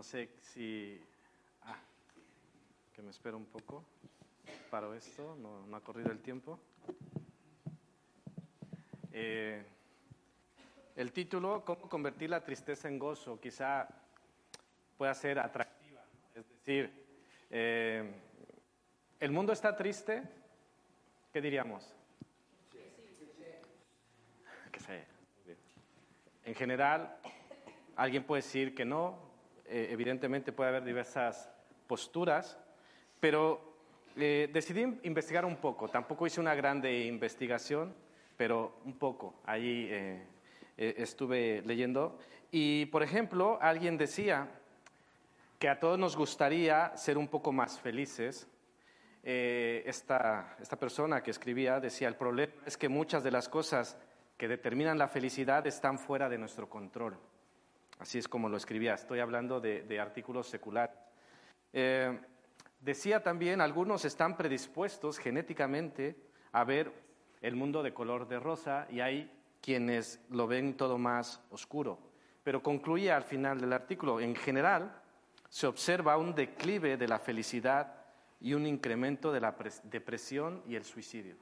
no sé si... Ah, que me espero un poco. Paro esto, no, ha corrido el tiempo. Eh, el título, ¿Cómo convertir la tristeza en gozo? Quizá pueda ser atractiva. Es decir, eh, ¿el mundo está triste? ¿Qué diríamos? Que sé. En general, Alguien puede decir que no, eh, evidentemente puede haber diversas posturas, pero eh, decidí investigar un poco. Tampoco hice una grande investigación, pero un poco. Allí eh, estuve leyendo. Y, por ejemplo, alguien decía que a todos nos gustaría ser un poco más felices. esta, esta persona que escribía decía, el problema es que muchas de las cosas que determinan la felicidad están fuera de nuestro control. Así es como lo escribía. Estoy hablando de, artículos seculares. Eh, decía también, algunos están predispuestos genéticamente a ver el mundo de color de rosa y hay quienes lo ven todo más oscuro. Pero concluía al final del artículo, en general se observa un declive de la felicidad y un incremento de la depresión y el suicidio.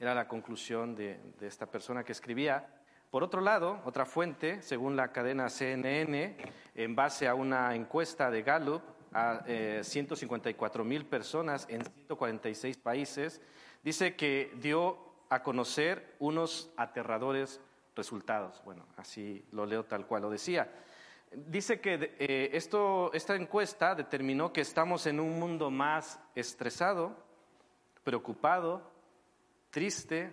Era la conclusión de esta persona que escribía por otro lado, otra fuente, según la cadena CNN, en base a una encuesta de Gallup a 154 eh, mil personas en 146 países, dice que dio a conocer unos aterradores resultados. Bueno, así lo leo tal cual lo decía. Dice que eh, esto, esta encuesta determinó que estamos en un mundo más estresado, preocupado, triste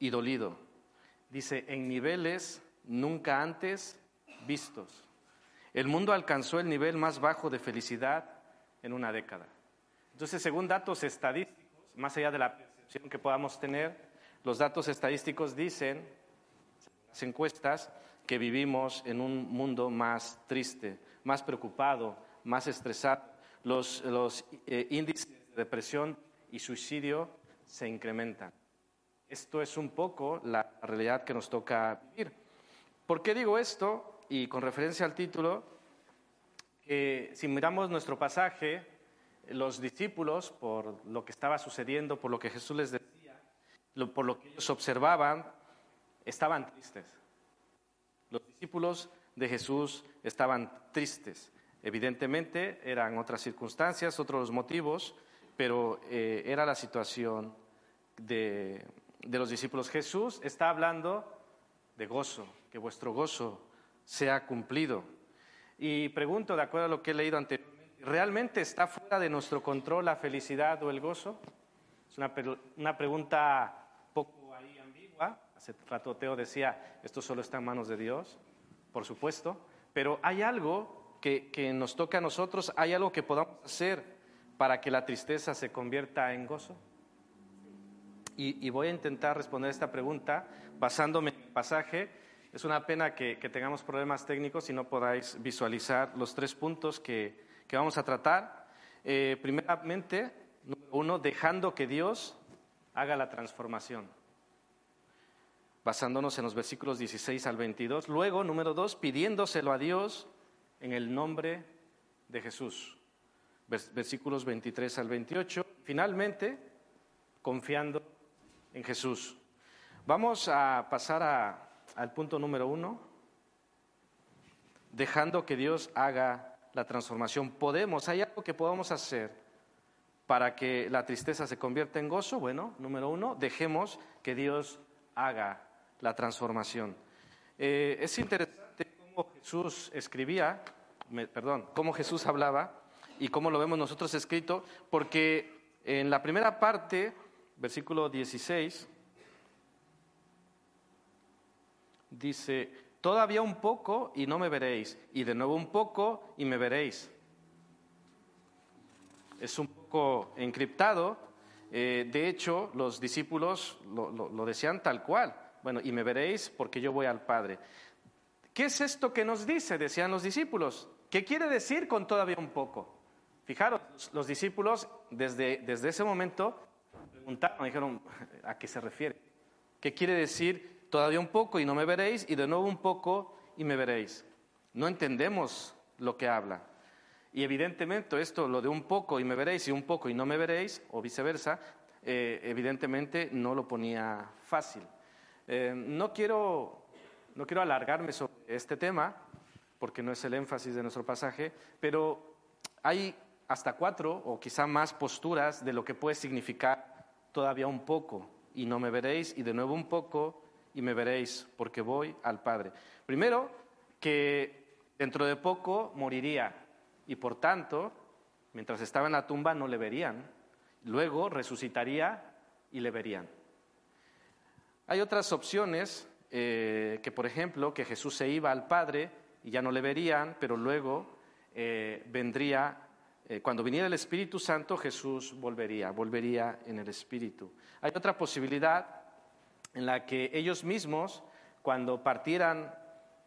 y dolido dice, en niveles nunca antes vistos. El mundo alcanzó el nivel más bajo de felicidad en una década. Entonces, según datos estadísticos, más allá de la percepción que podamos tener, los datos estadísticos dicen, las encuestas, que vivimos en un mundo más triste, más preocupado, más estresado. Los, eh, índices de depresión y suicidio se incrementan. Esto es un poco la realidad que nos toca vivir. ¿Por qué digo esto? Y con referencia al título, si miramos nuestro pasaje, los discípulos, por lo que estaba sucediendo, por lo que Jesús les decía, por lo que ellos observaban, estaban tristes. Los discípulos de Jesús estaban tristes. Evidentemente eran otras circunstancias, otros motivos, pero eh, era la situación de, de los discípulos. Jesús está hablando de gozo, que vuestro gozo sea cumplido. Y pregunto, de acuerdo a lo que he leído anteriormente, ¿realmente está fuera de nuestro control la felicidad o el gozo? Es una, pregunta poco ahí ambigua. Hace rato Teo decía, esto solo está en manos de Dios, por supuesto, pero hay algo que, que nos toca a nosotros, hay algo que podamos hacer para que la tristeza se convierta en gozo. Y, voy a intentar responder esta pregunta basándome en el pasaje. Es una pena que, tengamos problemas técnicos y no podáis visualizar los tres puntos que, vamos a tratar. Eh, primeramente, uno, dejando que Dios haga la transformación, basándonos en los versículos 16 al 22. Luego, número dos, pidiéndoselo a Dios en el nombre de Jesús, versículos 23 al 28. Finalmente, confiando en Jesús. Vamos a pasar al punto número uno, dejando que Dios haga la transformación. ¿Podemos? ¿Hay algo que podamos hacer para que la tristeza se convierta en gozo? Bueno, número uno, dejemos que Dios haga la transformación. Eh, es interesante cómo Jesús escribía, perdón, cómo Jesús hablaba y cómo lo vemos nosotros escrito, porque en la primera parte versículo 16, dice, todavía un poco y no me veréis, y de nuevo un poco y me veréis. Es un poco encriptado, eh, de hecho los discípulos lo decían tal cual, bueno, y me veréis porque yo voy al Padre. ¿Qué es esto que nos dice? Decían los discípulos. ¿Qué quiere decir con todavía un poco? Fijaros, los discípulos desde, desde ese momento preguntaron, dijeron, ¿a qué se refiere? ¿Qué quiere decir todavía un poco y no me veréis y de nuevo un poco y me veréis? No entendemos lo que habla. Y evidentemente esto, lo de un poco y me veréis y un poco y no me veréis, o viceversa, eh, evidentemente no lo ponía fácil. Eh, no, quiero, no quiero alargarme sobre este tema, porque no es el énfasis de nuestro pasaje, pero hay hasta cuatro o quizá más posturas de lo que puede significar todavía un poco y no me veréis y de nuevo un poco y me veréis porque voy al Padre. Primero, que dentro de poco moriría y por tanto, mientras estaba en la tumba no le verían, luego resucitaría y le verían. Hay otras opciones, eh, que por ejemplo, que Jesús se iba al Padre y ya no le verían, pero luego eh, vendría, eh, cuando viniera el Espíritu Santo, Jesús volvería, volvería en el Espíritu. Hay otra posibilidad en la que ellos mismos, cuando partieran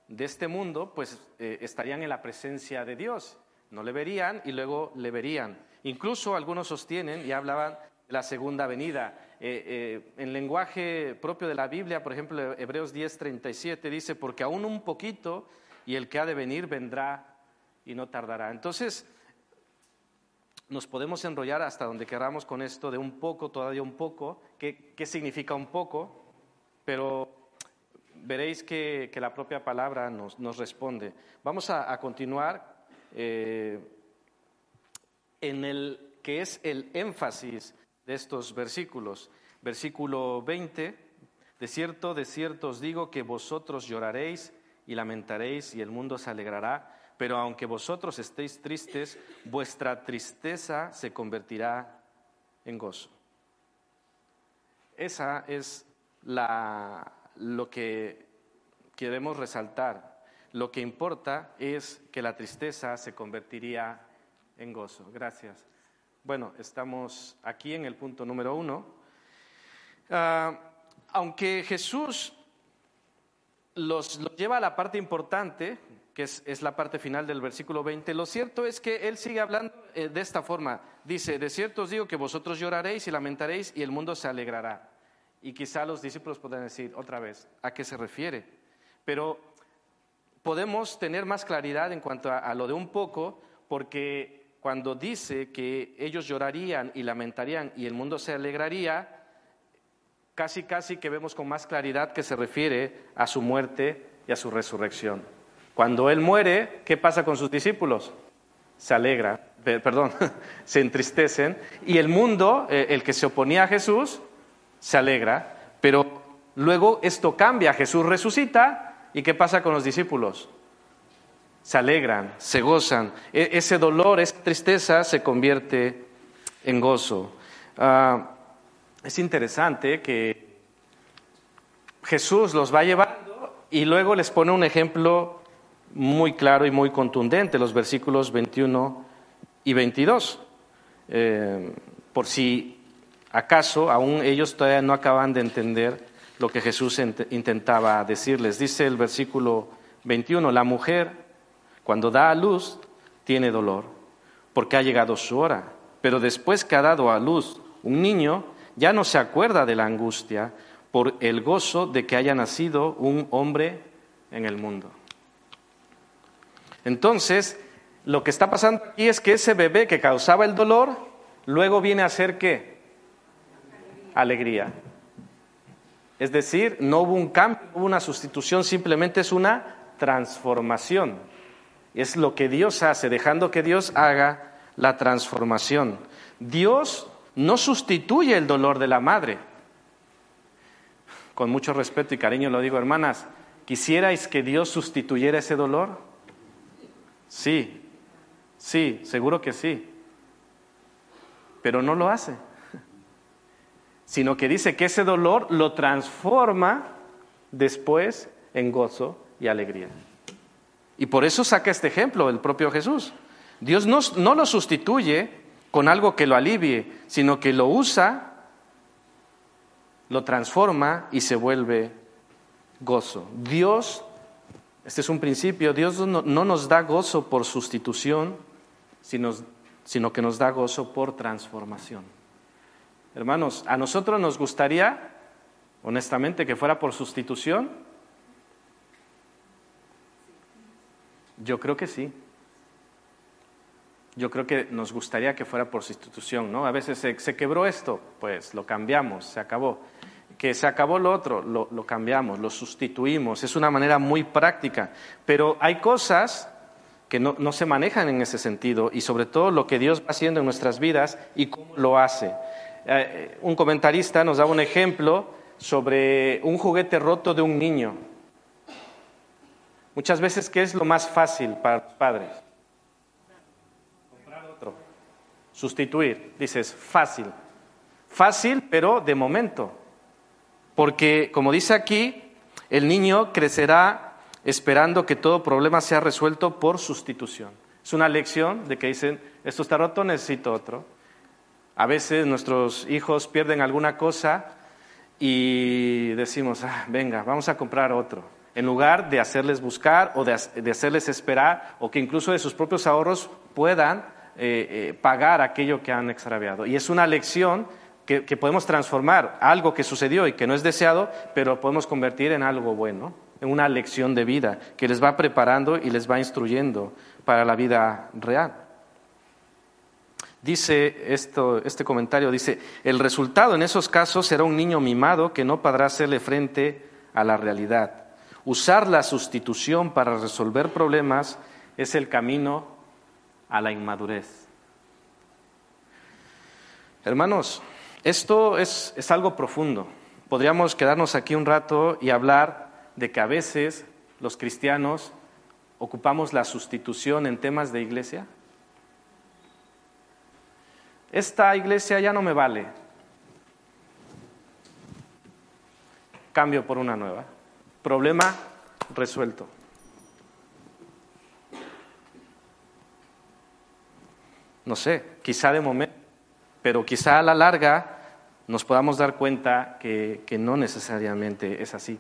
de este mundo, pues eh, estarían en la presencia de Dios. No le verían y luego le verían. Incluso algunos sostienen y hablaban de la segunda venida. en lenguaje propio de la Biblia, por ejemplo, Hebreos 10:37 dice, porque aún un poquito y el que ha de venir vendrá y no tardará. Entonces, nos podemos enrollar hasta donde queramos con esto de un poco, todavía un poco. ¿Qué, significa un poco? Pero veréis que, la propia palabra nos, responde. Vamos a, continuar eh, en el que es el énfasis de estos versículos. Versículo 20, de cierto, de cierto os digo que vosotros lloraréis y lamentaréis y el mundo se alegrará, pero aunque vosotros estéis tristes, vuestra tristeza se convertirá en gozo. Esa es lo que queremos resaltar. Lo que importa es que la tristeza se convertiría en gozo. Gracias. Bueno, estamos aquí en el punto número uno. Ah, aunque Jesús los, lleva a la parte importante, que es, la parte final del versículo 20, lo cierto es que él sigue hablando eh, de esta forma. Dice, de cierto os digo que vosotros lloraréis y lamentaréis y el mundo se alegrará. Y quizá los discípulos puedan decir otra vez, ¿a qué se refiere? Pero podemos tener más claridad en cuanto a lo de un poco, porque cuando dice que ellos llorarían y lamentarían y el mundo se alegraría, casi casi que vemos con más claridad que se refiere a su muerte y a su resurrección. Cuando Él muere, ¿qué pasa con sus discípulos? Se alegra, perdón, se entristecen y el mundo, eh, el que se oponía a Jesús, se alegra, pero luego esto cambia, Jesús resucita y ¿qué pasa con los discípulos? Se alegran, se gozan, e, ese dolor, esa tristeza se convierte en gozo. Ah, es interesante que Jesús los va llevando y luego les pone un ejemplo muy claro y muy contundente, los versículos 21 y 22. Eh, por si acaso aún ellos todavía no acaban de entender lo que Jesús intentaba decirles. Dice el versículo 21, la mujer cuando da a luz tiene dolor porque ha llegado su hora, pero después que ha dado a luz un niño, ya no se acuerda de la angustia por el gozo de que haya nacido un hombre en el mundo. Entonces, lo que está pasando aquí es que ese bebé que causaba el dolor, luego viene a ser qué? Alegría. Es decir, no hubo un cambio, no hubo una sustitución, simplemente es una transformación. Es lo que Dios hace, dejando que Dios haga la transformación. Dios no sustituye el dolor de la madre. Con mucho respeto y cariño lo digo, hermanas, ¿quisierais que Dios sustituyera ese dolor? Sí, sí, seguro que sí. Pero no lo hace, sino que dice que ese dolor lo transforma después en gozo y alegría. Y por eso saca este ejemplo el propio Jesús. Dios no, no lo sustituye con algo que lo alivie, sino que lo usa, lo transforma y se vuelve gozo. Dios, este es un principio, Dios no, nos da gozo por sustitución, sino, que nos da gozo por transformación. Hermanos, a nosotros nos gustaría, honestamente, que fuera por sustitución. Yo creo que sí. Yo creo que nos gustaría que fuera por sustitución, ¿no? A veces se quebró esto, pues lo cambiamos, se acabó que se acabó lo otro, lo, cambiamos, lo sustituimos. Es una manera muy práctica. Pero hay cosas que no, se manejan en ese sentido y sobre todo lo que Dios va haciendo en nuestras vidas y cómo lo hace. Eh, un comentarista nos daba un ejemplo sobre un juguete roto de un niño. Muchas veces, ¿qué es lo más fácil para los padres? Comprar otro. Sustituir. Dices, fácil. Fácil, pero de momento. Porque, como dice aquí, el niño crecerá esperando que todo problema sea resuelto por sustitución. Es una lección de que dicen, esto está roto, necesito otro. A veces nuestros hijos pierden alguna cosa y decimos, ah, venga, vamos a comprar otro. En lugar de hacerles buscar o de, hacerles esperar o que incluso de sus propios ahorros puedan eh, eh, pagar aquello que han extraviado. Y es una lección que, podemos transformar algo que sucedió y que no es deseado, pero podemos convertir en algo bueno, en una lección de vida que les va preparando y les va instruyendo para la vida real. Dice esto, este comentario, dice, el resultado en esos casos será un niño mimado que no podrá hacerle frente a la realidad. Usar la sustitución para resolver problemas es el camino a la inmadurez. Hermanos, esto es, algo profundo. Podríamos quedarnos aquí un rato y hablar de que a veces los cristianos ocupamos la sustitución en temas de iglesia. Esta iglesia ya no me vale. Cambio por una nueva. Problema resuelto. No sé, quizá de momento, pero quizá a la larga nos podamos dar cuenta que, no necesariamente es así.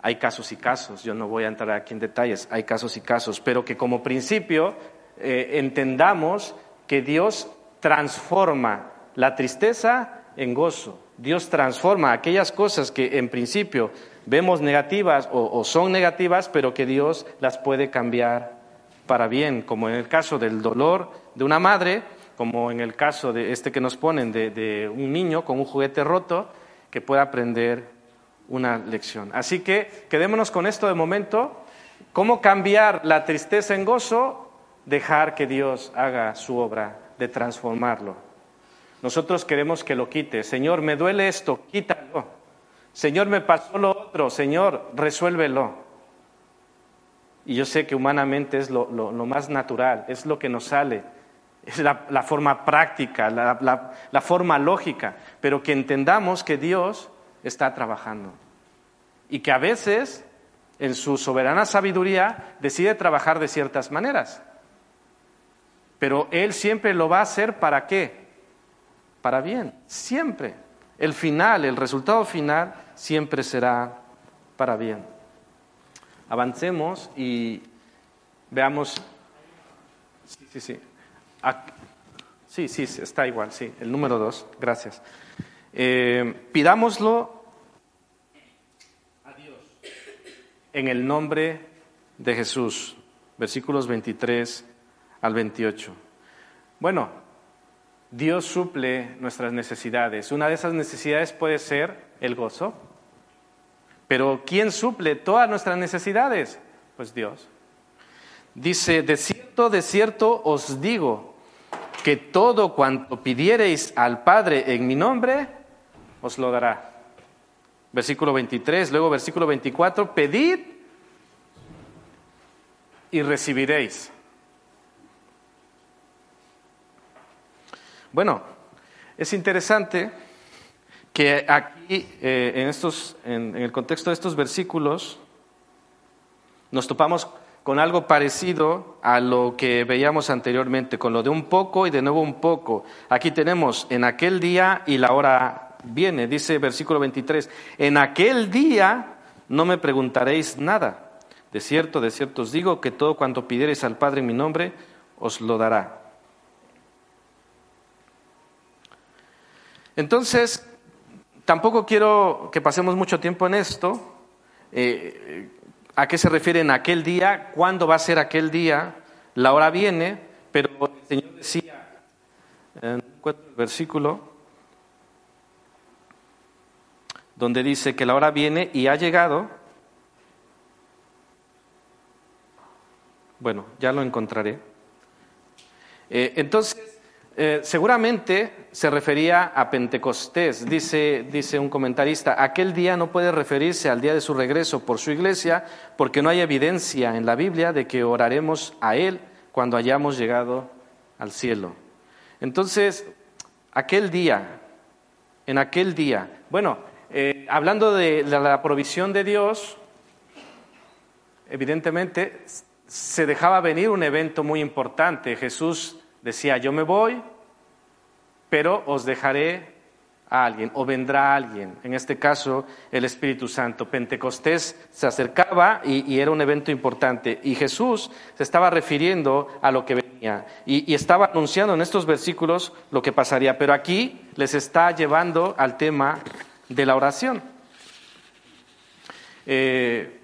Hay casos y casos, yo no voy a entrar aquí en detalles, hay casos y casos, pero que como principio eh, entendamos que Dios transforma la tristeza en gozo. Dios transforma aquellas cosas que en principio vemos negativas o, son negativas, pero que Dios las puede cambiar para bien, como en el caso del dolor de una madre, como en el caso de este que nos ponen de, un niño con un juguete roto que pueda aprender una lección. Así que quedémonos con esto de momento. ¿Cómo cambiar la tristeza en gozo? Dejar que Dios haga su obra de transformarlo. Nosotros queremos que lo quite. Señor, me duele esto, quítalo. Señor, me pasó lo otro. Señor, resuélvelo. Y yo sé que humanamente es lo más natural, es lo que nos sale es la, forma práctica, la, forma lógica, pero que entendamos que Dios está trabajando y que a veces, en su soberana sabiduría, decide trabajar de ciertas maneras. Pero Él siempre lo va a hacer para qué? Para bien, siempre. El final, el resultado final, siempre será para bien. Avancemos y veamos. Sí, sí, sí. Sí, sí, está igual, sí. El número dos, gracias. Eh, pidámoslo a Dios en el nombre de Jesús. Versículos 23 al 28. Bueno, Dios suple nuestras necesidades. Una de esas necesidades puede ser el gozo. Pero ¿quién suple todas nuestras necesidades? Pues Dios. Dice, de cierto, de cierto os digo, que todo cuanto pidiereis al Padre en mi nombre, os lo dará. Versículo 23, luego versículo 24, pedid y recibiréis. Bueno, es interesante que aquí, eh, en, estos, en el contexto de estos versículos, nos topamos con algo parecido a lo que veíamos anteriormente, con lo de un poco y de nuevo un poco. Aquí tenemos en aquel día y la hora viene, dice versículo 23, en aquel día no me preguntaréis nada. De cierto, de cierto os digo que todo cuanto pidiereis al Padre en mi nombre, os lo dará. Entonces, tampoco quiero que pasemos mucho tiempo en esto. Eh, ¿A qué se refiere en aquel día? ¿Cuándo va a ser aquel día? La hora viene, pero el Señor decía, en el versículo, donde dice que la hora viene y ha llegado. Bueno, ya lo encontraré. Eh, entonces, eh, seguramente se refería a Pentecostés, dice, dice un comentarista, aquel día no puede referirse al día de su regreso por su iglesia porque no hay evidencia en la Biblia de que oraremos a Él cuando hayamos llegado al cielo. Entonces, aquel día, en aquel día, bueno, eh, hablando de la provisión de Dios, evidentemente se dejaba venir un evento muy importante. Jesús decía, yo me voy, pero os dejaré a alguien o vendrá alguien, en este caso el Espíritu Santo. Pentecostés se acercaba y, era un evento importante y Jesús se estaba refiriendo a lo que venía y, estaba anunciando en estos versículos lo que pasaría, pero aquí les está llevando al tema de la oración. Eh,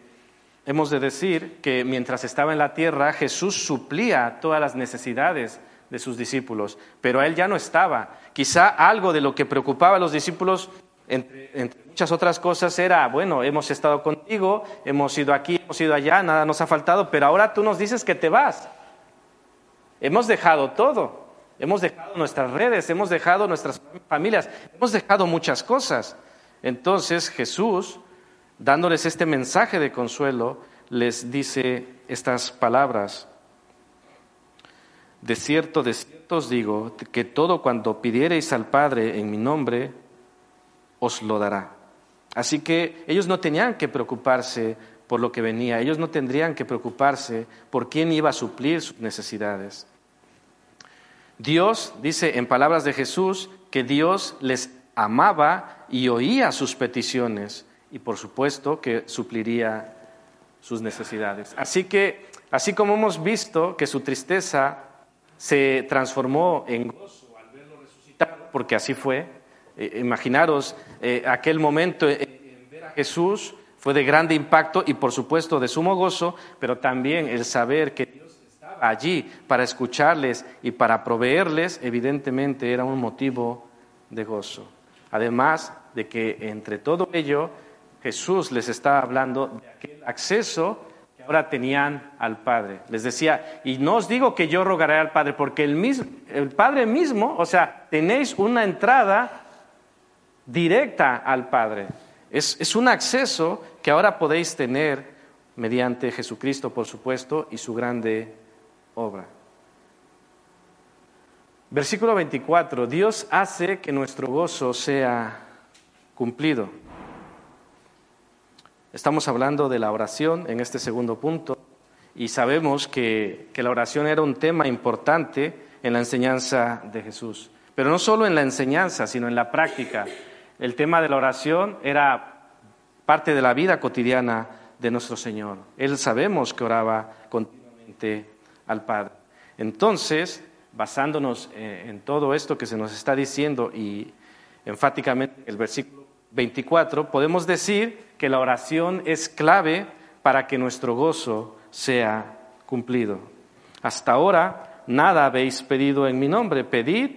hemos de decir que mientras estaba en la tierra Jesús suplía todas las necesidades de sus discípulos, pero él ya no estaba. Quizá algo de lo que preocupaba a los discípulos, entre, muchas otras cosas, era, bueno, hemos estado contigo, hemos ido aquí, hemos ido allá, nada nos ha faltado, pero ahora tú nos dices que te vas. Hemos dejado todo, hemos dejado nuestras redes, hemos dejado nuestras familias, hemos dejado muchas cosas. Entonces Jesús, dándoles este mensaje de consuelo, les dice estas palabras. De cierto, de cierto os digo que todo cuanto pidiereis al Padre en mi nombre, os lo dará. Así que ellos no tenían que preocuparse por lo que venía, ellos no tendrían que preocuparse por quién iba a suplir sus necesidades. Dios dice en palabras de Jesús que Dios les amaba y oía sus peticiones y por supuesto que supliría sus necesidades. Así que, así como hemos visto que su tristeza se transformó en gozo al verlo resucitado, porque así fue. Eh, imaginaros, eh, aquel momento en ver a Jesús fue de grande impacto y por supuesto de sumo gozo, pero también el saber que Dios estaba allí para escucharles y para proveerles, evidentemente era un motivo de gozo. Además de que entre todo ello, Jesús les estaba hablando de aquel acceso ahora tenían al Padre. Les decía, y no os digo que yo rogaré al Padre, porque el, mismo, el Padre mismo, o sea, tenéis una entrada directa al Padre. Es, es un acceso que ahora podéis tener mediante Jesucristo, por supuesto, y su grande obra. Versículo 24, Dios hace que nuestro gozo sea cumplido. Estamos hablando de la oración en este segundo punto y sabemos que, la oración era un tema importante en la enseñanza de Jesús. Pero no solo en la enseñanza, sino en la práctica. El tema de la oración era parte de la vida cotidiana de nuestro Señor. Él sabemos que oraba continuamente al Padre. Entonces, basándonos en todo esto que se nos está diciendo y enfáticamente el versículo 24, podemos decir que la oración es clave para que nuestro gozo sea cumplido. Hasta ahora nada habéis pedido en mi nombre, pedid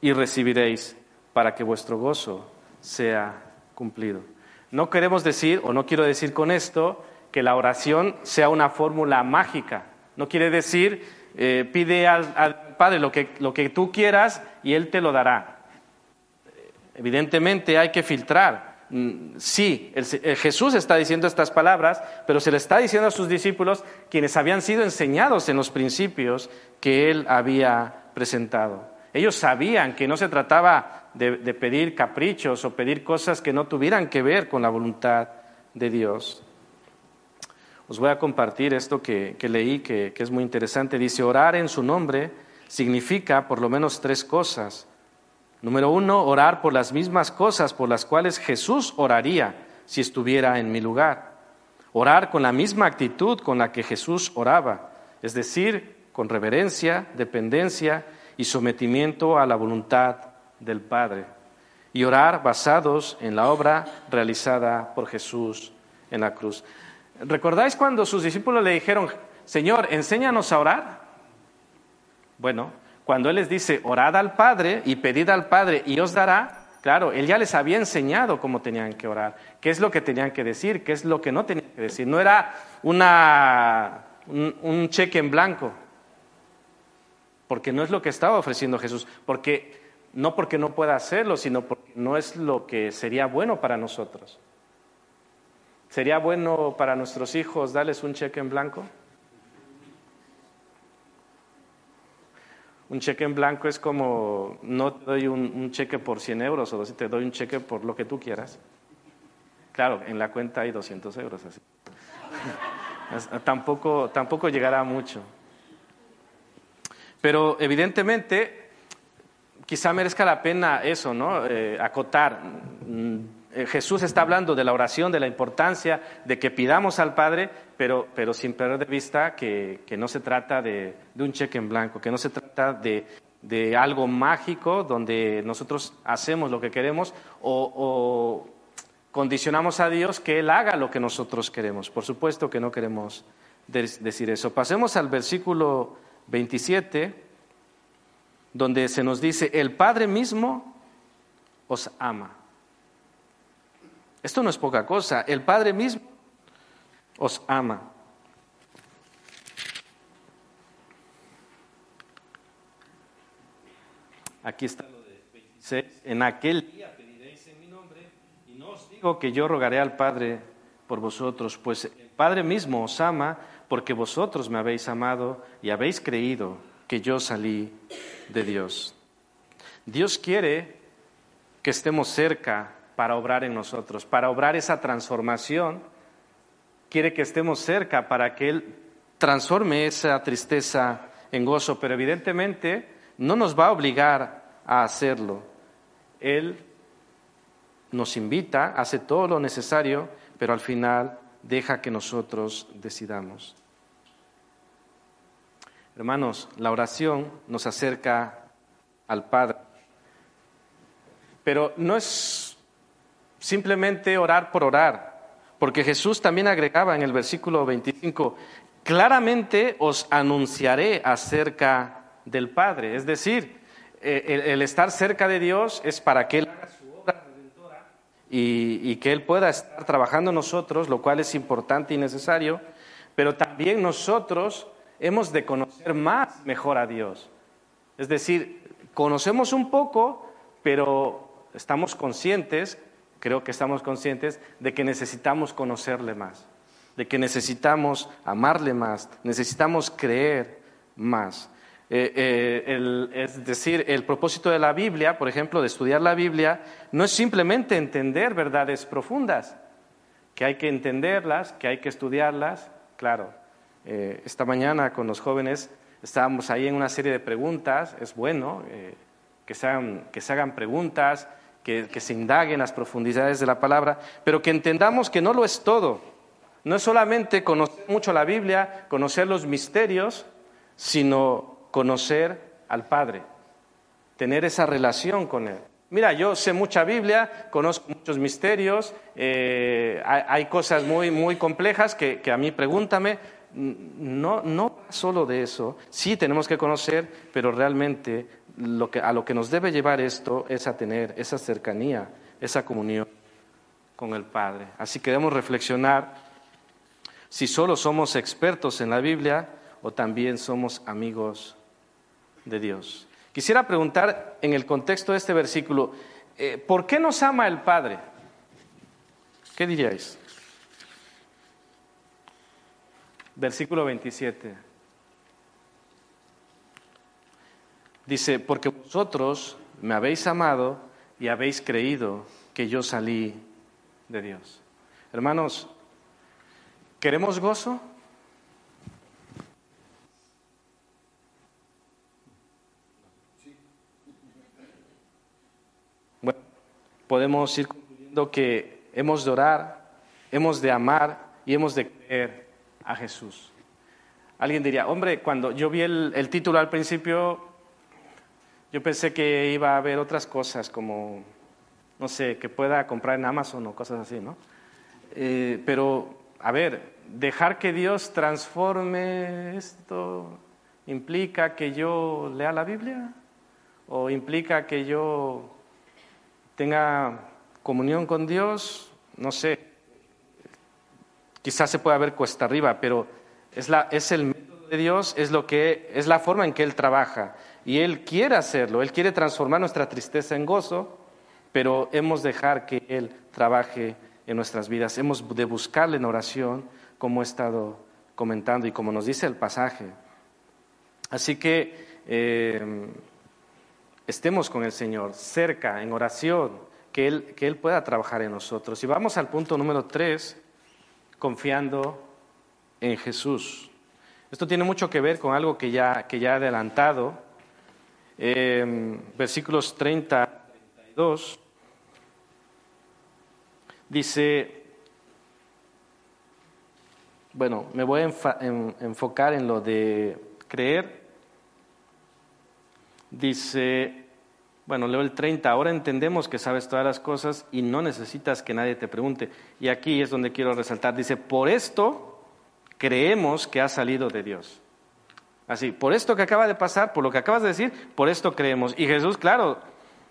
y recibiréis para que vuestro gozo sea cumplido. No queremos decir, o no quiero decir con esto, que la oración sea una fórmula mágica. No quiere decir, eh, pide al, al Padre lo que, lo que tú quieras y Él te lo dará. Evidentemente hay que filtrar. Mm, sí, Jesús está diciendo estas palabras, pero se le está diciendo a sus discípulos quienes habían sido enseñados en los principios que él había presentado. Ellos sabían que no se trataba de, de pedir caprichos o pedir cosas que no tuvieran que ver con la voluntad de Dios. Os voy a compartir esto que, leí, que, que es muy interesante. Dice, orar en su nombre significa por lo menos tres cosas. Número uno, orar por las mismas cosas por las cuales Jesús oraría si estuviera en mi lugar. Orar con la misma actitud con la que Jesús oraba, es decir, con reverencia, dependencia y sometimiento a la voluntad del Padre. Y orar basados en la obra realizada por Jesús en la cruz. ¿Recordáis cuando sus discípulos le dijeron, Señor, enséñanos a orar? Bueno, cuando Él les dice, orad al Padre y pedid al Padre y os dará, claro, Él ya les había enseñado cómo tenían que orar, qué es lo que tenían que decir, qué es lo que no tenían que decir. No era una, un, cheque en blanco, porque no es lo que estaba ofreciendo Jesús, porque no porque no pueda hacerlo, sino porque no es lo que sería bueno para nosotros. ¿Sería bueno para nuestros hijos darles un cheque en blanco? Un cheque en blanco es como, no te doy un, cheque por 100 euros o te doy un cheque por lo que tú quieras. Claro, en la cuenta hay 200 euros así. tampoco, tampoco llegará mucho. Pero evidentemente, quizá merezca la pena eso, ¿no? Eh, acotar. Eh, Jesús está hablando de la oración, de la importancia de que pidamos al Padre, pero, pero sin perder de vista que, que no se trata de, de, un cheque en blanco, que no se trata de, de, algo mágico donde nosotros hacemos lo que queremos o, o condicionamos a Dios que Él haga lo que nosotros queremos. Por supuesto que no queremos decir eso. Pasemos al versículo 27, donde se nos dice, el Padre mismo os ama. Esto no es poca cosa. El Padre mismo os ama. Aquí está lo de 26. En aquel día pediréis en mi nombre y no os digo que yo rogaré al Padre por vosotros, pues el Padre mismo os ama porque vosotros me habéis amado y habéis creído que yo salí de Dios. Dios quiere que estemos cerca para obrar en nosotros, para obrar esa transformación. Quiere que estemos cerca para que Él transforme esa tristeza en gozo, pero evidentemente no nos va a obligar a hacerlo. Él nos invita, hace todo lo necesario, pero al final deja que nosotros decidamos. Hermanos, la oración nos acerca al Padre, pero no es simplemente orar por orar, porque Jesús también agregaba en el versículo 25, claramente os anunciaré acerca del Padre, es decir, eh, el, estar cerca de Dios es para que Él haga su obra redentora y, y que Él pueda estar trabajando nosotros, lo cual es importante y necesario, pero también nosotros hemos de conocer más mejor a Dios. Es decir, conocemos un poco, pero estamos conscientes creo que estamos conscientes de que necesitamos conocerle más, de que necesitamos amarle más, necesitamos creer más. Eh, eh, es decir, el propósito de la Biblia, por ejemplo, de estudiar la Biblia, no es simplemente entender verdades profundas, que hay que entenderlas, que hay que estudiarlas. Claro, eh, esta mañana con los jóvenes estábamos ahí en una serie de preguntas, es bueno que se hagan preguntas, que, se indague en las profundidades de la palabra, pero que entendamos que no lo es todo. No es solamente conocer mucho la Biblia, conocer los misterios, sino conocer al Padre, tener esa relación con Él. Mira, yo sé mucha Biblia, conozco muchos misterios, eh, hay, cosas muy, muy complejas que, que a mí pregúntame, no, no solo de eso, sí tenemos que conocer, pero realmente lo que, a lo que nos debe llevar esto es a tener esa cercanía, esa comunión con el Padre. Así que debemos reflexionar si solo somos expertos en la Biblia o también somos amigos de Dios. Quisiera preguntar en el contexto de este versículo, eh, ¿por qué nos ama el Padre? ¿Qué diríais? Versículo 27. Dice, porque vosotros me habéis amado y habéis creído que yo salí de Dios. Hermanos, ¿Queremos gozo? Bueno, podemos ir concluyendo que hemos de orar, hemos de amar y hemos de creer a Jesús. Alguien diría, hombre, cuando yo vi el, título al principio, yo pensé que iba a haber otras cosas como, no sé, que pueda comprar en Amazon o cosas así, ¿no? Eh, pero, a ver, dejar que Dios transforme esto implica que yo lea la Biblia o implica que yo tenga comunión con Dios, no sé, quizás se pueda ver cuesta arriba, pero es, la, es el método de Dios, es, lo que, es la forma en que Él trabaja. Y Él quiere hacerlo, Él quiere transformar nuestra tristeza en gozo, pero hemos de dejar que Él trabaje en nuestras vidas. Hemos de buscarle en oración, como he estado comentando y como nos dice el pasaje. Así que eh, estemos con el Señor, cerca, en oración, que él, que él pueda trabajar en nosotros. Y vamos al punto número tres, confiando en Jesús. Esto tiene mucho que ver con algo que ya, que ya he adelantado. Eh, versículos 30 32 dice, bueno, me voy a enfocar en lo de creer. Dice, bueno, leo el 30, ahora entendemos que sabes todas las cosas y no necesitas que nadie te pregunte. Y aquí es donde quiero resaltar, dice, por esto creemos que ha salido de Dios. Así, por esto que acaba de pasar, por lo que acabas de decir, por esto creemos. Y Jesús, claro,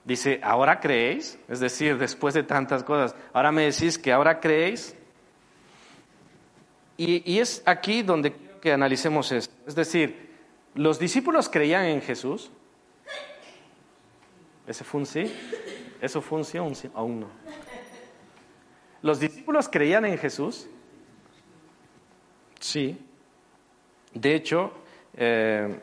Dice, ¿ahora creéis? Es decir, después de tantas cosas, ahora me decís que ahora creéis. Y, es aquí donde quiero que analicemos esto. Es decir, ¿los discípulos creían en Jesús? ¿Ese fue un sí? ¿Eso fue un sí o un sí? Aún no. ¿Los discípulos creían en Jesús? Sí. De hecho, eh,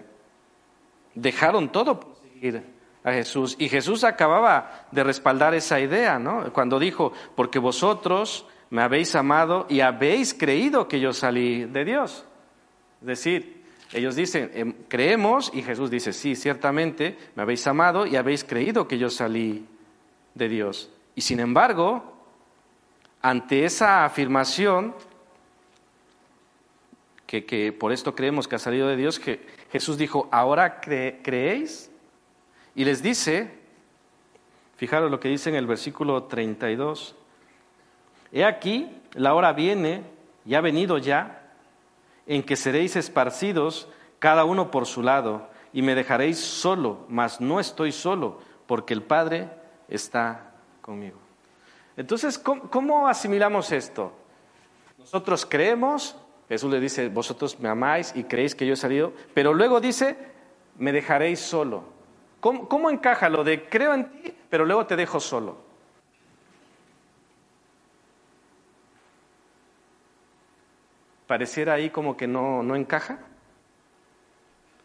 dejaron todo por seguir a Jesús. Y Jesús acababa de respaldar esa idea, ¿no? Cuando dijo, porque vosotros me habéis amado y habéis creído que yo salí de Dios. Es decir, ellos dicen, em, creemos, y Jesús dice, sí, ciertamente, me habéis amado y habéis creído que yo salí de Dios. Y sin embargo, ante esa afirmación, que, por esto creemos que ha salido de Dios, que Jesús dijo, ¿ahora creéis? Y les dice, fijaros lo que dice en el versículo 32, He aquí, la hora viene, y ha venido ya, en que seréis esparcidos cada uno por su lado, y me dejaréis solo, mas no estoy solo, porque el Padre está conmigo. Entonces, ¿cómo, asimilamos esto? Nosotros creemos, Jesús le dice, vosotros me amáis y creéis que yo he salido, pero luego dice, me dejaréis solo. ¿Cómo, encaja lo de creo en ti, pero luego te dejo solo? Pareciera ahí como que no, no encaja.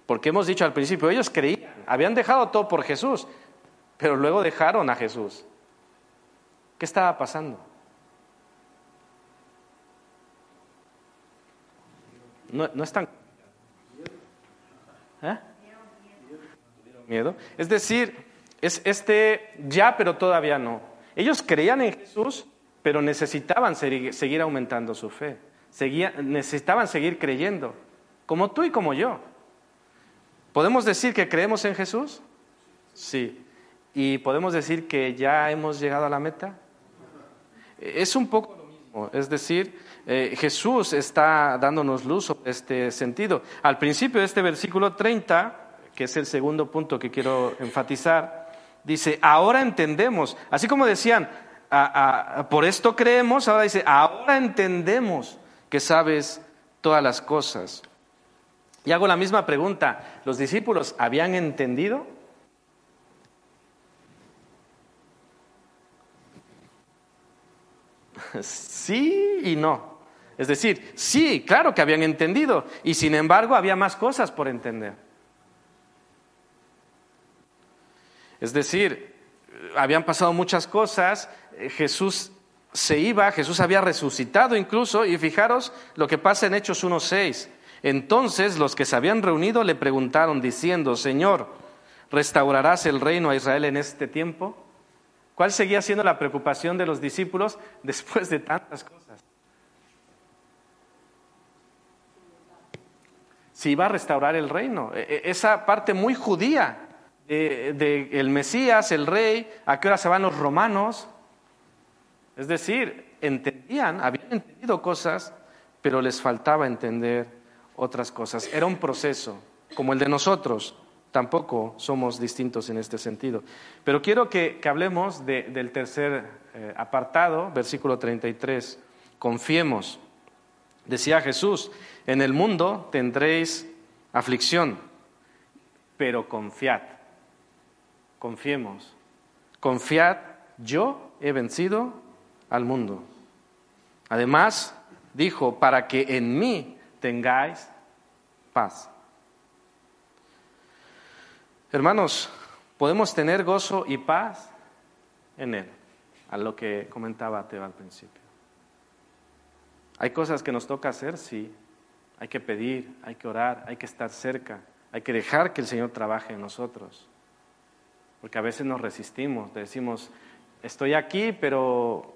Porque hemos dicho al principio, ellos creían, habían dejado todo por Jesús, pero luego dejaron a Jesús. ¿Qué estaba pasando? No, no es tan... ¿Eh? miedo. Es decir, es este ya, pero todavía no. Ellos creían en Jesús, pero necesitaban seguir aumentando su fe. necesitaban seguir creyendo, como tú y como yo. ¿Podemos decir que creemos en Jesús? Sí. ¿Y podemos decir que ya hemos llegado a la meta? Es un poco lo mismo. Es decir, eh, Jesús está dándonos luz sobre este sentido. Al principio de este versículo 30, que es el segundo punto que quiero enfatizar, dice, ahora entendemos, así como decían, por esto creemos, ahora dice, ahora entendemos que sabes todas las cosas. Y hago la misma pregunta, ¿los discípulos habían entendido? Sí y no. Es decir, sí, claro que habían entendido, y sin embargo había más cosas por entender. Es decir, habían pasado muchas cosas, eh, Jesús se iba, Jesús había resucitado incluso, y fijaros lo que pasa en Hechos 1.6. Entonces los que se habían reunido le preguntaron diciendo, Señor, ¿restaurarás el reino a Israel en este tiempo? ¿Cuál seguía siendo la preocupación de los discípulos después de tantas cosas? Si iba a restaurar el reino. E, e, esa parte muy judía del de, Mesías, el rey, a qué hora se van los romanos. Es decir, entendían, habían entendido cosas, pero les faltaba entender otras cosas. Era un proceso, como el de nosotros. Tampoco somos distintos en este sentido. Pero quiero que, hablemos del tercer eh, apartado, versículo 33. Confiemos. Decía Jesús, en el mundo tendréis aflicción, pero confiad. Confiemos. Confiad, yo he vencido al mundo. Además, dijo, para que en mí tengáis paz. Hermanos, podemos tener gozo y paz en Él, a lo que comentaba Teo al principio. Hay cosas que nos toca hacer, sí. Hay que pedir, hay que orar, hay que estar cerca, hay que dejar que el Señor trabaje en nosotros. Porque a veces nos resistimos, decimos, estoy aquí, pero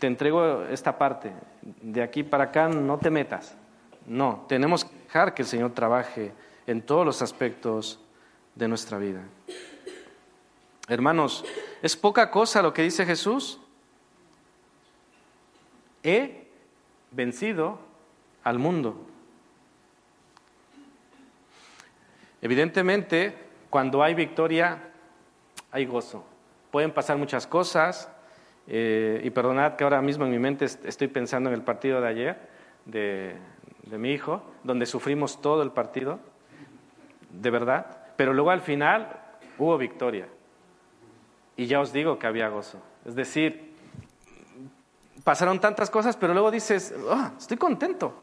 te entrego esta parte, de aquí para acá no te metas. No, tenemos que dejar que el Señor trabaje en todos los aspectos de nuestra vida. Hermanos, ¿es poca cosa lo que dice Jesús? He vencido al mundo. Evidentemente, cuando hay victoria, hay gozo. Pueden pasar muchas cosas, eh, y perdonad que ahora mismo en mi mente estoy pensando en el partido de ayer, de, mi hijo, donde sufrimos todo el partido, de verdad. Pero luego al final hubo victoria. Y ya os digo que había gozo. Es decir, pasaron tantas cosas, pero luego dices, oh, estoy contento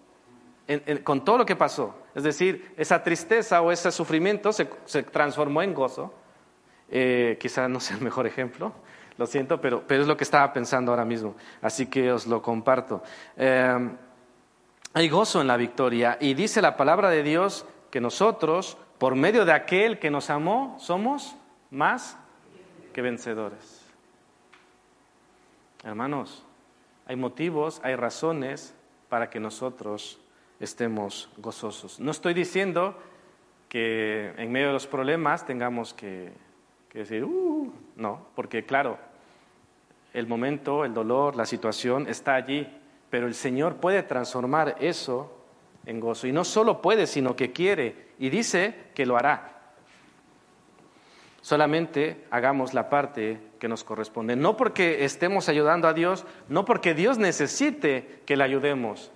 con todo lo que pasó. Es decir, esa tristeza o ese sufrimiento se, transformó en gozo. Eh, quizá no sea el mejor ejemplo, lo siento, pero, pero, es lo que estaba pensando ahora mismo. Así que os lo comparto. Eh, hay gozo en la victoria y dice la palabra de Dios que nosotros por medio de aquel que nos amó, somos más que vencedores. Hermanos, hay motivos, hay razones para que nosotros estemos gozosos. No estoy diciendo que en medio de los problemas tengamos que, decir, uh, no, porque claro, el momento, el dolor, la situación está allí, pero el Señor puede transformar eso en gozo. Y no solo puede, sino que quiere y dice que lo hará. Solamente hagamos la parte que nos corresponde. No porque estemos ayudando a Dios, no porque Dios necesite que le ayudemos,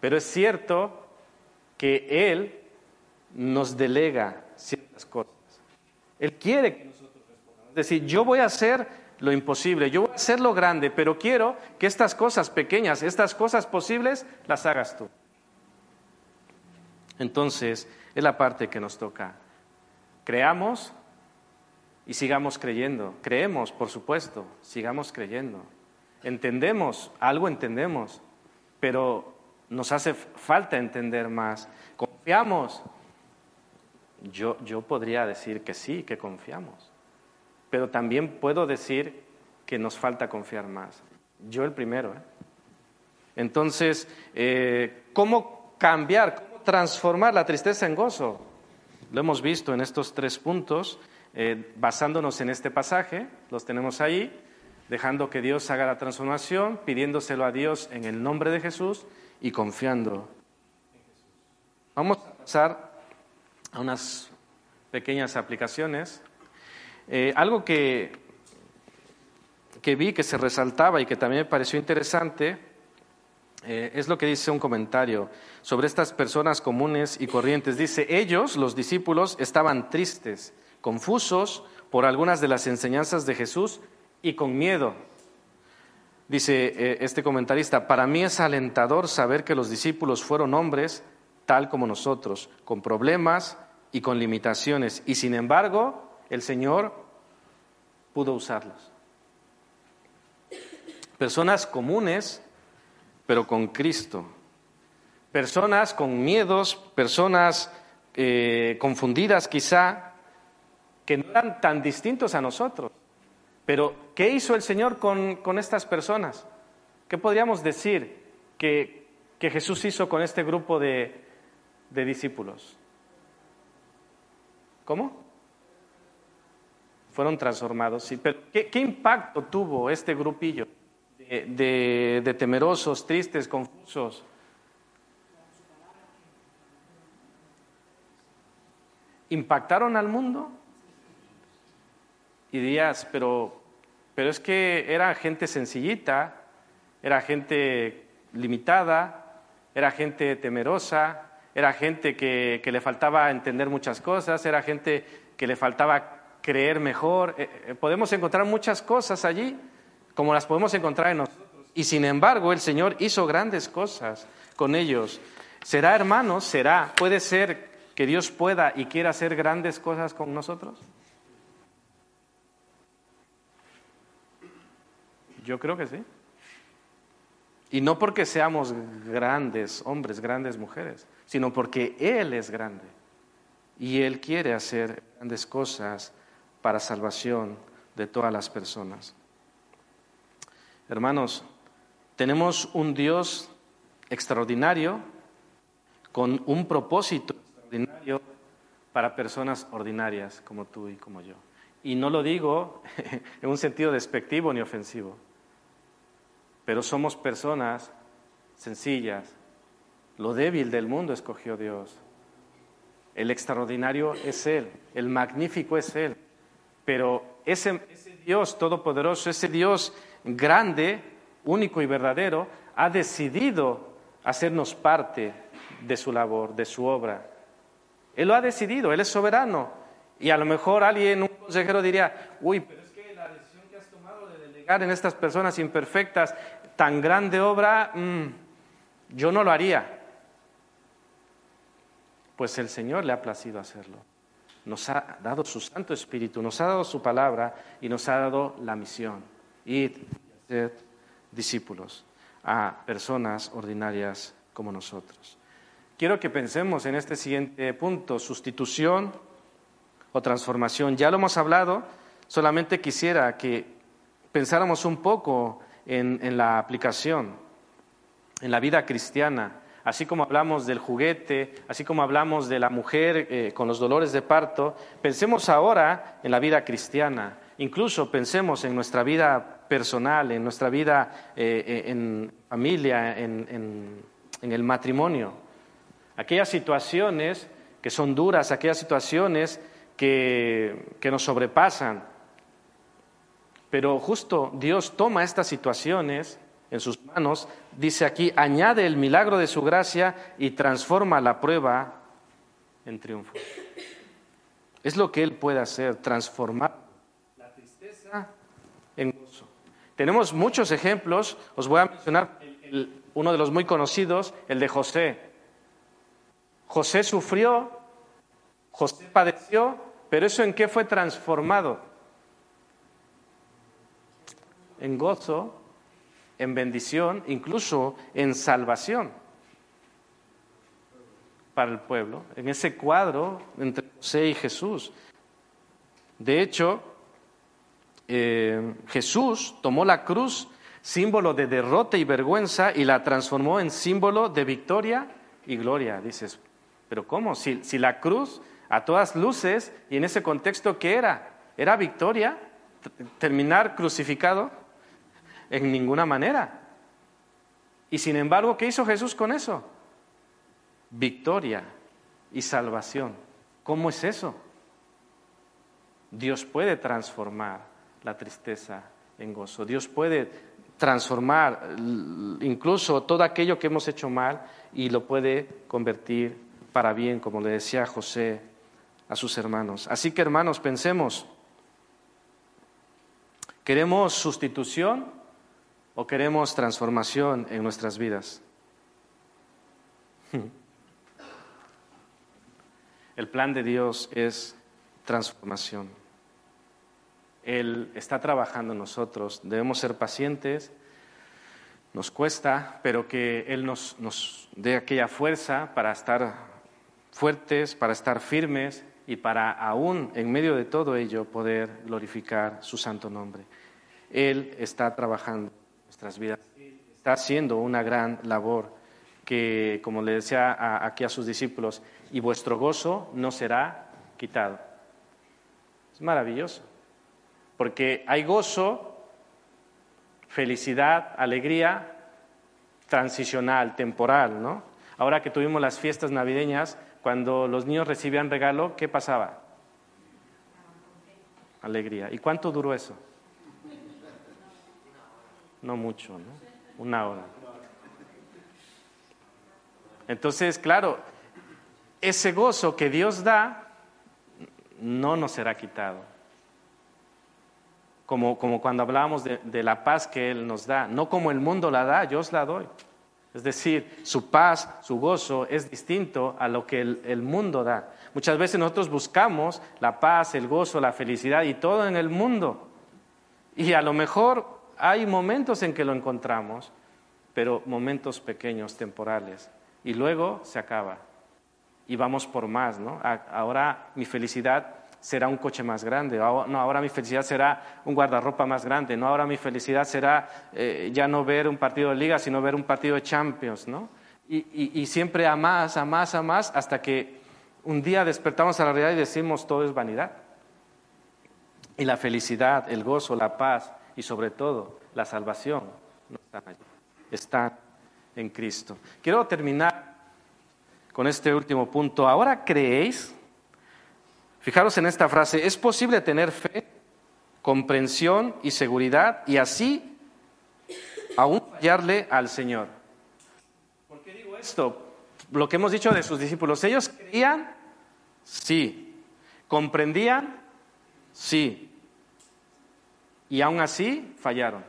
pero es cierto que Él nos delega ciertas cosas. Él quiere que nosotros respondamos. Es decir, yo voy a hacer lo imposible, yo voy a hacer lo grande, pero quiero que estas cosas pequeñas, estas cosas posibles, las hagas tú. Entonces, es la parte que nos toca. Creamos y sigamos creyendo. Creemos, por supuesto, sigamos creyendo. Entendemos, algo entendemos, pero nos hace falta entender más. Confiamos. Yo, yo podría decir que sí, que confiamos, pero también puedo decir que nos falta confiar más. Yo el primero. ¿eh? Entonces, eh, ¿cómo cambiar? transformar la tristeza en gozo. Lo hemos visto en estos tres puntos, eh, basándonos en este pasaje, los tenemos ahí, dejando que Dios haga la transformación, pidiéndoselo a Dios en el nombre de Jesús y confiando. Vamos a pasar a unas pequeñas aplicaciones. Eh, algo que, que vi que se resaltaba y que también me pareció interesante eh, es lo que dice un comentario sobre estas personas comunes y corrientes. Dice, ellos, los discípulos, estaban tristes, confusos por algunas de las enseñanzas de Jesús y con miedo. Dice eh, este comentarista, para mí es alentador saber que los discípulos fueron hombres tal como nosotros, con problemas y con limitaciones, y sin embargo el Señor pudo usarlos. Personas comunes, pero con Cristo. Personas con miedos, personas eh, confundidas quizá, que no eran tan distintos a nosotros. Pero, ¿qué hizo el Señor con, estas personas? ¿Qué podríamos decir que, Jesús hizo con este grupo de, discípulos? ¿Cómo? Fueron transformados, sí. Pero, ¿qué, impacto tuvo este grupillo de, de temerosos, tristes, confusos? ¿Impactaron al mundo? Y dirías, pero, pero es que era gente sencillita, era gente limitada, era gente temerosa, era gente que, le faltaba entender muchas cosas, era gente que le faltaba creer mejor. Eh, eh, podemos encontrar muchas cosas allí, como las podemos encontrar en nosotros. Y sin embargo, el Señor hizo grandes cosas con ellos. ¿Será, hermanos? ¿Será? ¿Puede ser que Dios pueda y quiera hacer grandes cosas con nosotros? Yo creo que sí. Y no porque seamos grandes hombres, grandes mujeres, sino porque Él es grande. Y Él quiere hacer grandes cosas para salvación de todas las personas. Hermanos, tenemos un Dios extraordinario con un propósito extraordinario para personas ordinarias como tú y como yo. Y no lo digo en un sentido despectivo ni ofensivo pero somos personas sencillas. Lo débil del mundo escogió Dios. El extraordinario es Él, el magnífico es Él. Pero ese, Dios todopoderoso, ese Dios grande, único y verdadero, ha decidido hacernos parte de su labor, de su obra. Él lo ha decidido, Él es soberano. Y a lo mejor alguien, un consejero diría, uy, pero es que la decisión que has tomado de delegar en estas personas imperfectas tan grande obra, mm, yo no lo haría. Pues el Señor le ha placido hacerlo. Nos ha dado su Santo Espíritu, nos ha dado su palabra y nos ha dado la misión. Ir y ser discípulos a personas ordinarias como nosotros. Quiero que pensemos en este siguiente punto, sustitución o transformación. Ya lo hemos hablado, solamente quisiera que pensáramos un poco en, la aplicación, en la vida cristiana. Así como hablamos del juguete, así como hablamos de la mujer eh, con los dolores de parto, pensemos ahora en la vida cristiana. Incluso pensemos en nuestra vida personal, en nuestra vida eh, eh, en familia, en, el matrimonio. Aquellas situaciones que son duras, aquellas situaciones que, que nos sobrepasan, pero justo Dios toma estas situaciones en sus manos, dice aquí, añade el milagro de su gracia y transforma la prueba en triunfo. Es lo que Él puede hacer, transformar la tristeza en gozo. Tenemos muchos ejemplos, os voy a mencionar uno de los muy conocidos, el de José. José sufrió, José padeció, pero eso en qué fue transformado? En gozo, en bendición, incluso en salvación para el pueblo, en ese cuadro entre José y Jesús. De hecho, eh, Jesús tomó la cruz, símbolo de derrota y vergüenza, y la transformó en símbolo de victoria y gloria. Dices, pero ¿cómo? Si, si la cruz, a todas luces, y en ese contexto, ¿qué era? ¿Era victoria? ¿Terminar crucificado? En ninguna manera. Y sin embargo, ¿qué hizo Jesús con eso? Victoria y salvación. ¿Cómo es eso? Dios puede transformar la tristeza en gozo. Dios puede transformar incluso todo aquello que hemos hecho mal y lo puede convertir para bien, como le decía José a sus hermanos. Así que hermanos, pensemos, ¿queremos sustitución o queremos transformación en nuestras vidas? El plan de Dios es transformación. Él está trabajando en nosotros. Debemos ser pacientes, nos cuesta, pero que Él nos, dé aquella fuerza para estar fuertes, para estar firmes y para aún en medio de todo ello poder glorificar su santo nombre. Él está trabajando vidas, está haciendo una gran labor que, como le decía aquí a sus discípulos, y vuestro gozo no será quitado. Es maravilloso, porque hay gozo, felicidad, alegría transicional, temporal, ¿no? Ahora que tuvimos las fiestas navideñas, cuando los niños recibían regalo, ¿qué pasaba? Alegría. ¿Y cuánto duró eso? No mucho, ¿no? Una hora. Entonces, claro, ese gozo que Dios da no nos será quitado. Como, como cuando hablábamos de, la paz que Él nos da, no como el mundo la da, yo os la doy. Es decir, su paz, su gozo es distinto a lo que el mundo da. Muchas veces nosotros buscamos la paz, el gozo, la felicidad y todo en el mundo. Y a lo mejor hay momentos en que lo encontramos, pero momentos pequeños, temporales. Y luego se acaba y vamos por más, ¿no? Ahora mi felicidad será un coche más grande, no, ahora mi felicidad será un guardarropa más grande, no, ahora mi felicidad será eh, ya no ver un partido de liga, sino ver un partido de Champions, ¿no? Y, y, siempre a más, a más, a más, hasta que un día despertamos a la realidad y decimos todo es vanidad. Y la felicidad, el gozo, la paz y sobre todo la salvación no están allí, están en Cristo. Quiero terminar con este último punto. Ahora creéis, fijaros en esta frase, es posible tener fe, comprensión y seguridad y así aún fallarle al Señor. ¿Por qué digo esto? Lo que hemos dicho de sus discípulos, ellos creían, sí, comprendían, sí, y aún así fallaron.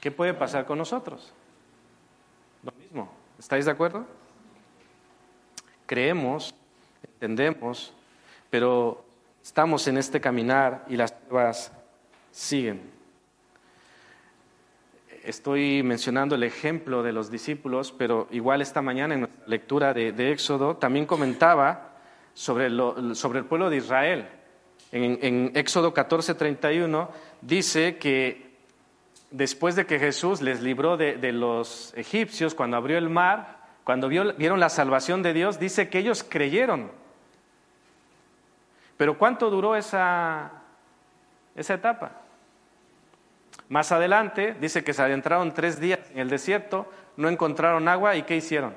¿Qué puede pasar con nosotros? ¿Estáis de acuerdo? Creemos, entendemos, pero estamos en este caminar y las pruebas siguen. Estoy mencionando el ejemplo de los discípulos, pero igual esta mañana en nuestra lectura de, Éxodo también comentaba sobre, el pueblo de Israel. En, en Éxodo 14:31 dice que después de que Jesús les libró de, los egipcios, cuando abrió el mar, cuando vieron la salvación de Dios, dice que ellos creyeron. Pero ¿cuánto duró esa, esa etapa? Más adelante dice que se adentraron tres días en el desierto, no encontraron agua y ¿qué hicieron?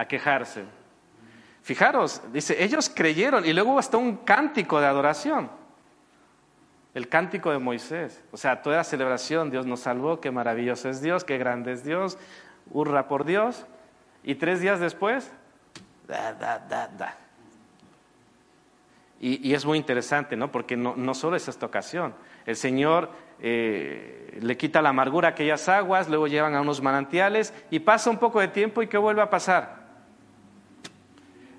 A quejarse. Fijaros, dice, ellos creyeron y luego hasta un cántico de adoración. El cántico de Moisés, o sea, toda celebración, Dios nos salvó, qué maravilloso es Dios, qué grande es Dios, hurra por Dios, y tres días después, da, da, da, da. Y, es muy interesante, ¿no? Porque no, no, solo es esta ocasión, el Señor eh, le quita la amargura a aquellas aguas, luego llevan a unos manantiales y pasa un poco de tiempo y ¿qué vuelve a pasar?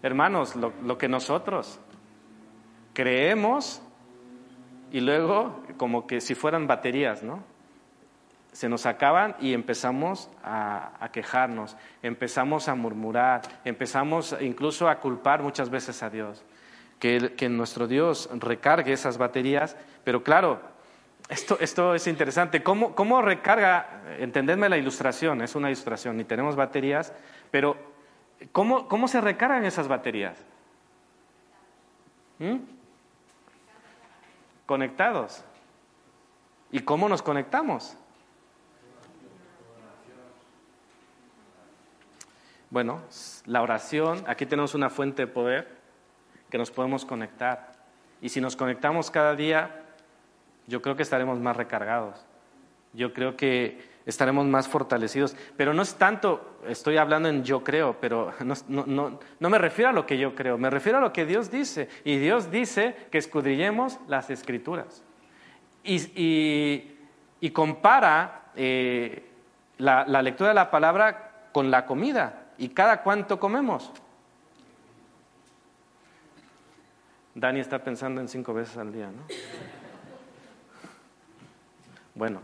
Hermanos, lo que nosotros creemos y luego, como que si fueran baterías, ¿no? Se nos acaban y empezamos a, quejarnos, empezamos a murmurar, empezamos incluso a culpar muchas veces a Dios. Que, nuestro Dios recargue esas baterías, pero claro, esto, esto es interesante. ¿Cómo, ¿Cómo, recarga? Entendedme la ilustración, es una ilustración, ni tenemos baterías, pero ¿cómo, cómo se recargan esas baterías? ¿Mm? conectados. ¿Y cómo nos conectamos? Bueno, la oración, aquí tenemos una fuente de poder que nos podemos conectar. Y si nos conectamos cada día, yo creo que estaremos más recargados. Yo creo que estaremos más fortalecidos. Pero no es tanto, estoy hablando en yo creo, pero no, me refiero a lo que yo creo, me refiero a lo que Dios dice. Y Dios dice que escudrillemos las escrituras. Y, compara eh, la, la lectura de la palabra con la comida. ¿Y cada cuánto comemos? Dani está pensando en cinco veces al día, ¿no? Bueno,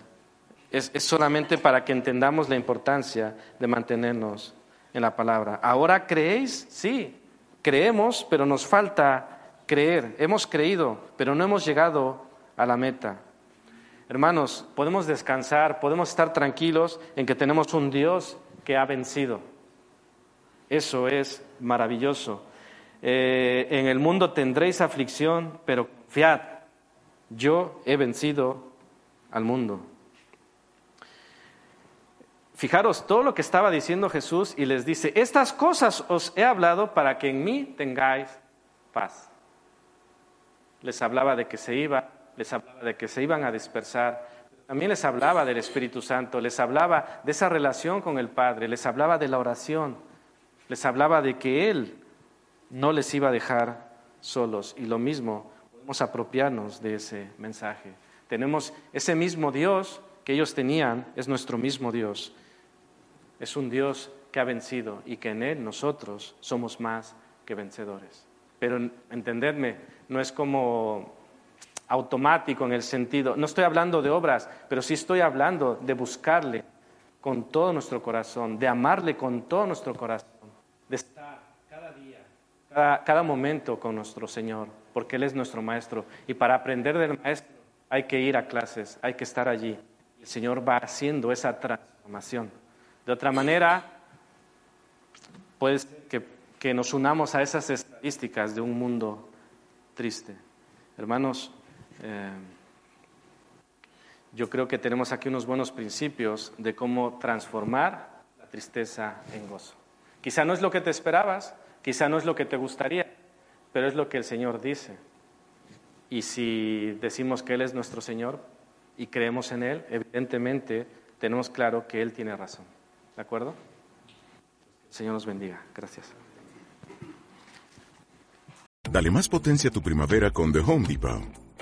es, solamente para que entendamos la importancia de mantenernos en la palabra. ¿Ahora creéis? Sí, creemos, pero nos falta creer. Hemos creído, pero no hemos llegado a la meta. Hermanos, podemos descansar, podemos estar tranquilos en que tenemos un Dios que ha vencido. Eso es maravilloso. Eh, en el mundo tendréis aflicción, pero fiad, yo he vencido al mundo. Fijaros todo lo que estaba diciendo Jesús y les dice, estas cosas os he hablado para que en mí tengáis paz. Les hablaba de que se iba, les hablaba de que se iban a dispersar, también les hablaba del Espíritu Santo, les hablaba de esa relación con el Padre, les hablaba de la oración, les hablaba de que Él no les iba a dejar solos. Y lo mismo, podemos apropiarnos de ese mensaje. Tenemos ese mismo Dios que ellos tenían, es nuestro mismo Dios. Es un Dios que ha vencido y que en Él nosotros somos más que vencedores. Pero entendedme, no es como automático en el sentido, no estoy hablando de obras, pero sí estoy hablando de buscarle con todo nuestro corazón, de amarle con todo nuestro corazón, de estar cada día, cada, cada momento con nuestro Señor, porque Él es nuestro Maestro. Y para aprender del Maestro hay que ir a clases, hay que estar allí. El Señor va haciendo esa transformación. De otra manera, puede ser que, nos unamos a esas estadísticas de un mundo triste. Hermanos, eh, yo creo que tenemos aquí unos buenos principios de cómo transformar la tristeza en gozo. Quizá no es lo que te esperabas, quizá no es lo que te gustaría, pero es lo que el Señor dice. Y si decimos que Él es nuestro Señor y creemos en Él, evidentemente tenemos claro que Él tiene razón. ¿De acuerdo? Señor nos bendiga. Gracias. Dale más potencia a tu primavera con The Home Depot.